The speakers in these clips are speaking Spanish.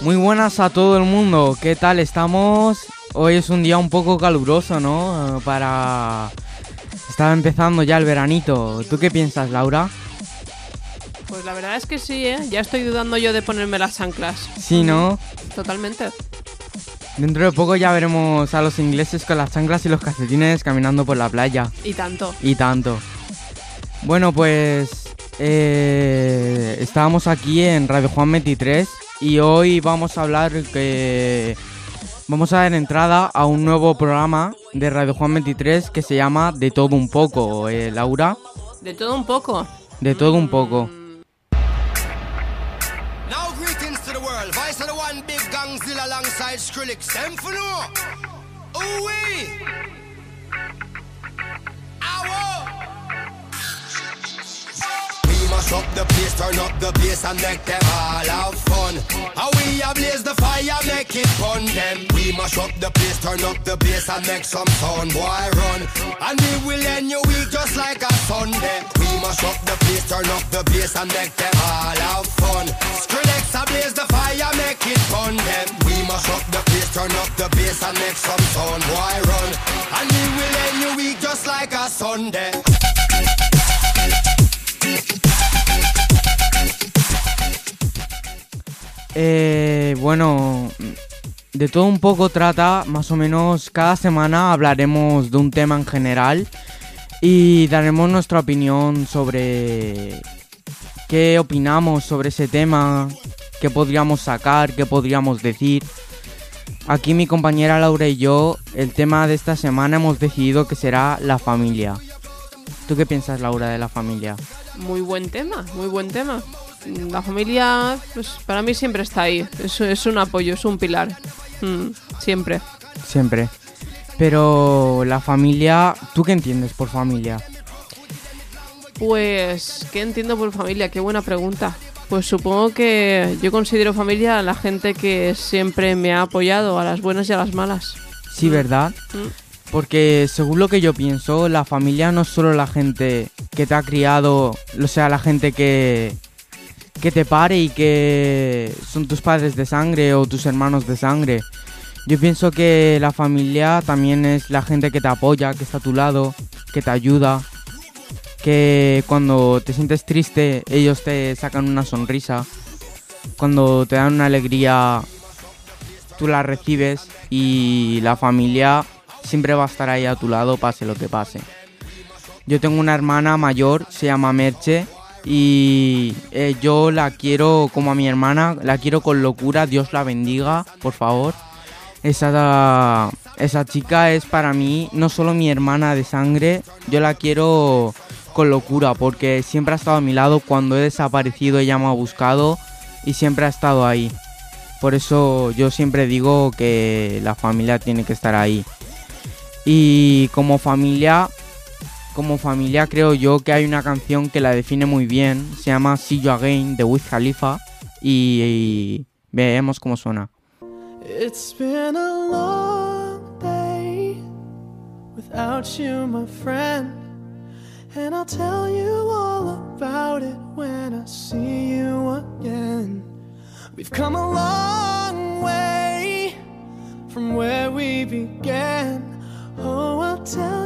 Muy buenas a todo el mundo, ¿qué tal estamos? Hoy es un día un poco caluroso, ¿no? Para... Está empezando ya el veranito. ¿Tú qué piensas, Laura? Pues la verdad es que sí, ¿eh? Ya estoy dudando yo de ponerme las anclas. Sí, ¿no? Totalmente. Dentro de poco ya veremos a los ingleses con las chanclas y los calcetines caminando por la playa. Y tanto. Y tanto. Bueno, pues eh, estábamos aquí en Radio Juan 23 y hoy vamos a hablar que vamos a dar entrada a un nuevo programa de Radio Juan 23 que se llama De todo un poco, eh, Laura. De todo un poco. De todo un poco. Now greetings to the world. Vice of the one big gangzilla alongside Skrillex. Them for no. Ooh Mash up the place, turn up the bass and make them all have fun. How we ablaze the fire, make it fun them. We mash up the place, turn up the bass and make some sound, boy run. And we will end your week just like a Sunday. We mash up the place, turn up the bass and make them all have fun. Skrillex ablaze the fire, make it fun them. We mash up the place, turn up the bass and make some sound, boy run. And we will end your week just like a Sunday. Eh, bueno, de todo un poco trata, más o menos cada semana hablaremos de un tema en general y daremos nuestra opinión sobre qué opinamos sobre ese tema, qué podríamos sacar, qué podríamos decir. Aquí mi compañera Laura y yo, el tema de esta semana hemos decidido que será la familia. ¿Tú qué piensas, Laura, de la familia? Muy buen tema, muy buen tema. La familia, pues para mí siempre está ahí. Es, es un apoyo, es un pilar. Mm, siempre. Siempre. Pero la familia, ¿tú qué entiendes por familia? Pues, ¿qué entiendo por familia? Qué buena pregunta. Pues supongo que yo considero familia a la gente que siempre me ha apoyado, a las buenas y a las malas. Sí, ¿verdad? Mm. Porque según lo que yo pienso, la familia no es solo la gente que te ha criado, o sea, la gente que, que te pare y que son tus padres de sangre o tus hermanos de sangre. Yo pienso que la familia también es la gente que te apoya, que está a tu lado, que te ayuda, que cuando te sientes triste ellos te sacan una sonrisa, cuando te dan una alegría tú la recibes y la familia siempre va a estar ahí a tu lado pase lo que pase. Yo tengo una hermana mayor, se llama Merche, y eh, yo la quiero como a mi hermana, la quiero con locura, Dios la bendiga, por favor. Esa, esa chica es para mí no solo mi hermana de sangre, yo la quiero con locura porque siempre ha estado a mi lado, cuando he desaparecido ella me ha buscado y siempre ha estado ahí. Por eso yo siempre digo que la familia tiene que estar ahí. Y como familia, como familia creo yo que hay una canción que la define muy bien, se llama See You Again de Wiz Khalifa y, y veamos cómo suena. It's been a long day without you, my friend. And I'll tell you all about it when I see you again. We've come a long way from where we began. Oh, I'll tell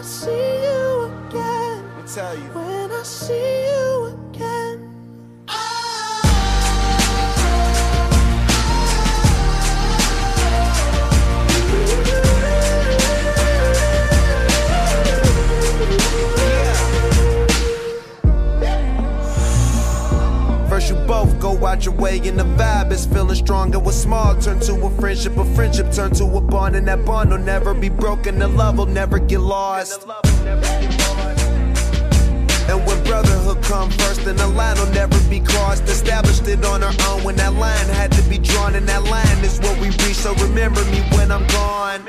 I see you again. I'll tell you. When I see you again. Strong and what's small turn to a friendship, a friendship turn to a bond and that bond will never be broken, the love will never get lost. And when brotherhood come first, then the line will never be crossed. Established it on our own when that line had to be drawn, and that line is what we reach. So remember me when I'm gone.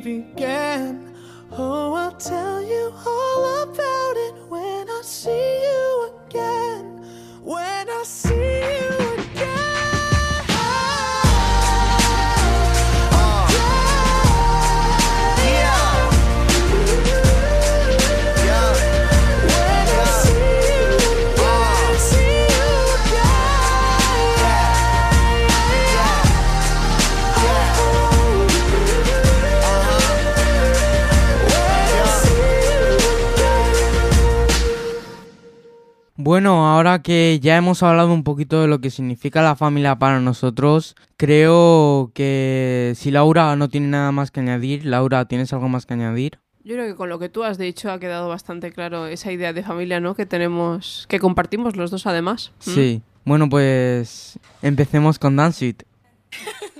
Began. Oh, I'll tell Bueno, ahora que ya hemos hablado un poquito de lo que significa la familia para nosotros, creo que si Laura no tiene nada más que añadir, Laura, ¿tienes algo más que añadir? Yo creo que con lo que tú has dicho ha quedado bastante claro esa idea de familia, ¿no? Que tenemos, que compartimos los dos además. ¿Mm? Sí. Bueno, pues empecemos con Dance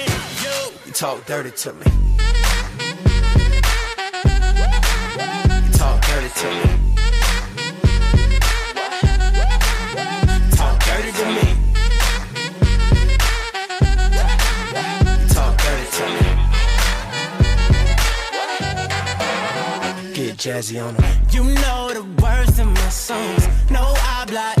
you talk dirty to me. You talk dirty to me. talk dirty to me. You talk dirty to me. Get jazzy on them. You know the words of my songs. No habla English.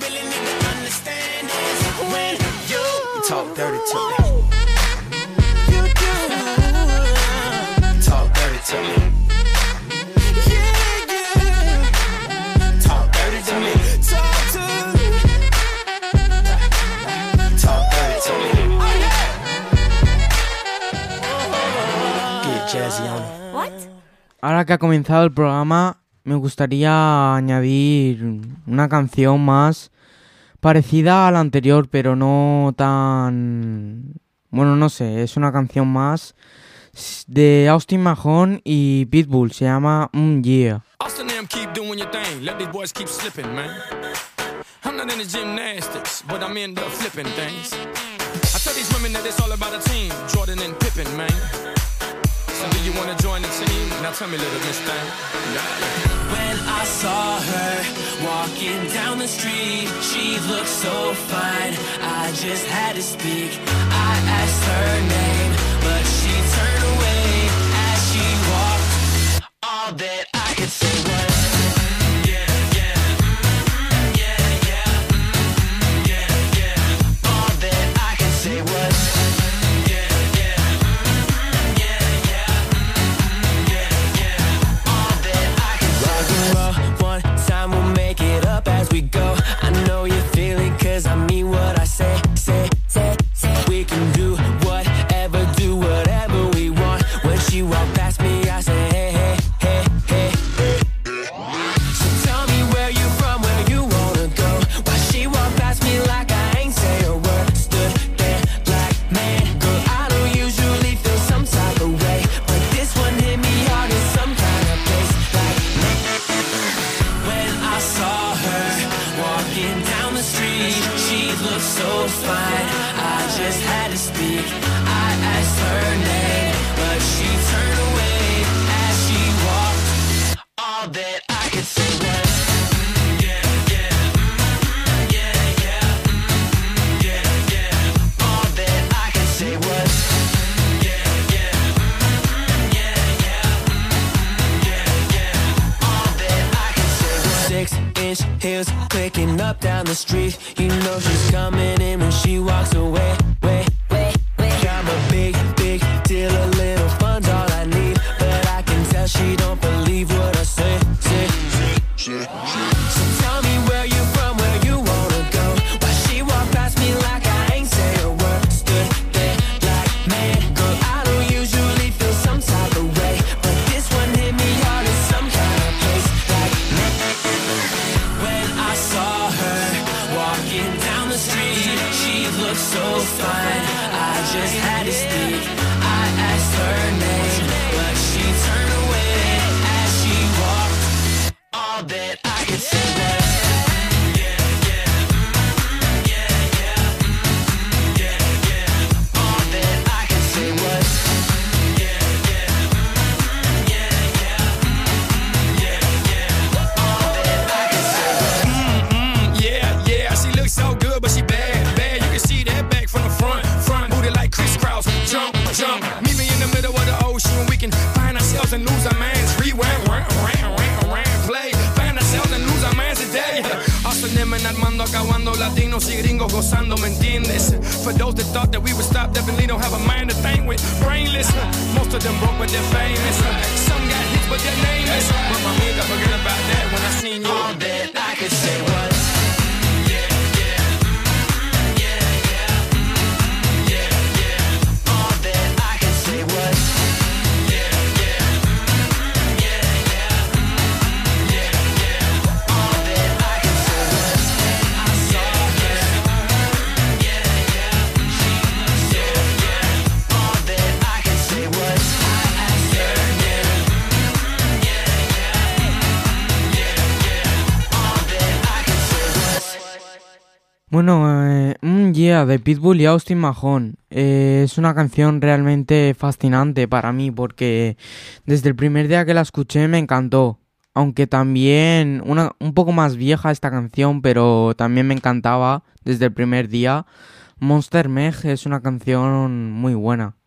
Really need to understand is when you Talk dirty to me. you do. Talk dirty to me. Yeah, yeah. Talk dirty to me. Talk to Talk dirty to me. Yeah. Get jazzy on it. Ahora que ha comenzado el programa, me gustaría añadir una canción más parecida a la anterior, pero no tan... Bueno, no sé, es una canción más de Austin Mahone y Pitbull, se llama Un Yeah. Austin them keep doing your thing. Let these boys keep slipping, man. I'm not into gymnastics, but I'm into flipping things. I tell these women that it's all about a team. Jordan and Pippen, man. Do you wanna join the team? Now tell me, little Miss Thing. When I saw her walking down the street, she looked so fine. I just had to speak. I asked her name, but she me what up down the street. You know she's coming in when she walks away. Just had to speak. Acabando, latinos y gringos gozando, ¿me entiendes? For those that thought that we would stop, definitely don't have a mind to think with. Brainless, most of them broke, but they're famous. Some got hits, but their name is. But my amiga, forget about that when I seen you. All that I could say was. Bueno, eh, mm, Yeah, de Pitbull y Austin Mahone. Eh, es una canción realmente fascinante para mí porque desde el primer día que la escuché me encantó. Aunque también una, un poco más vieja esta canción, pero también me encantaba desde el primer día. Monster Meg es una canción muy buena.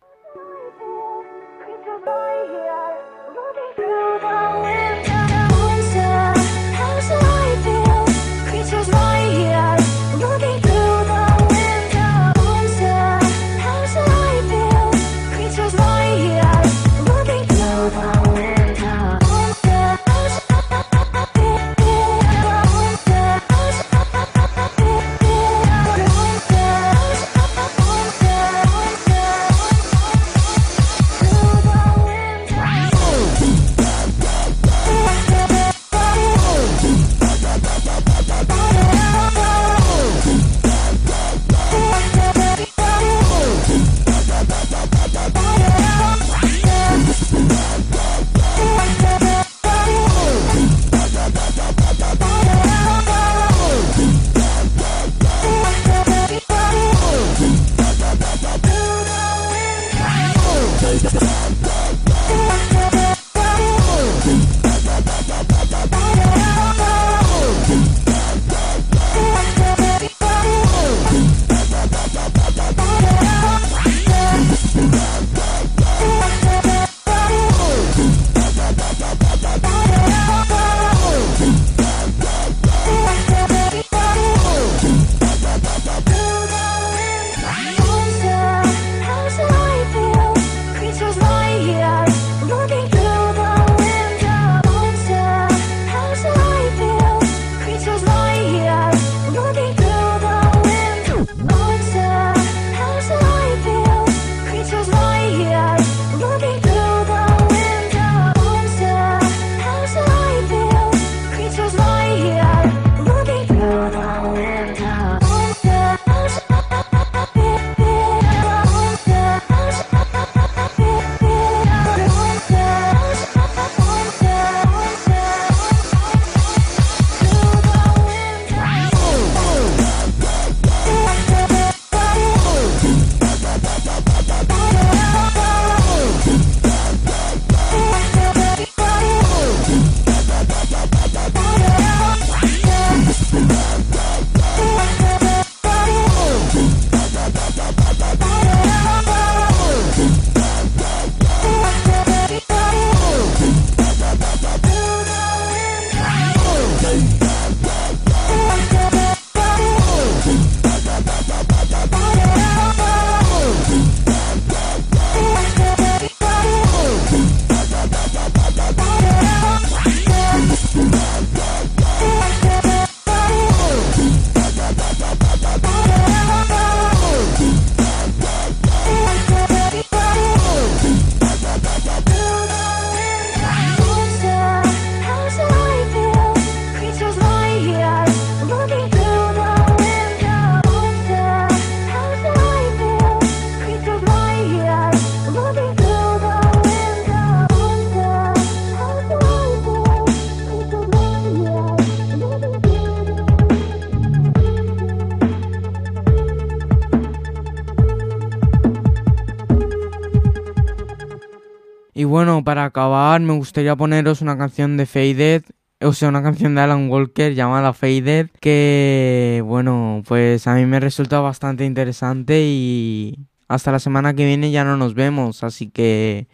Acabar, me gustaría poneros una canción de Faded, o sea, una canción de Alan Walker llamada Faded, que bueno, pues a mí me resulta bastante interesante y hasta la semana que viene ya no nos vemos, así que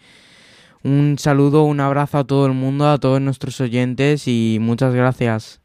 un saludo, un abrazo a todo el mundo, a todos nuestros oyentes y muchas gracias.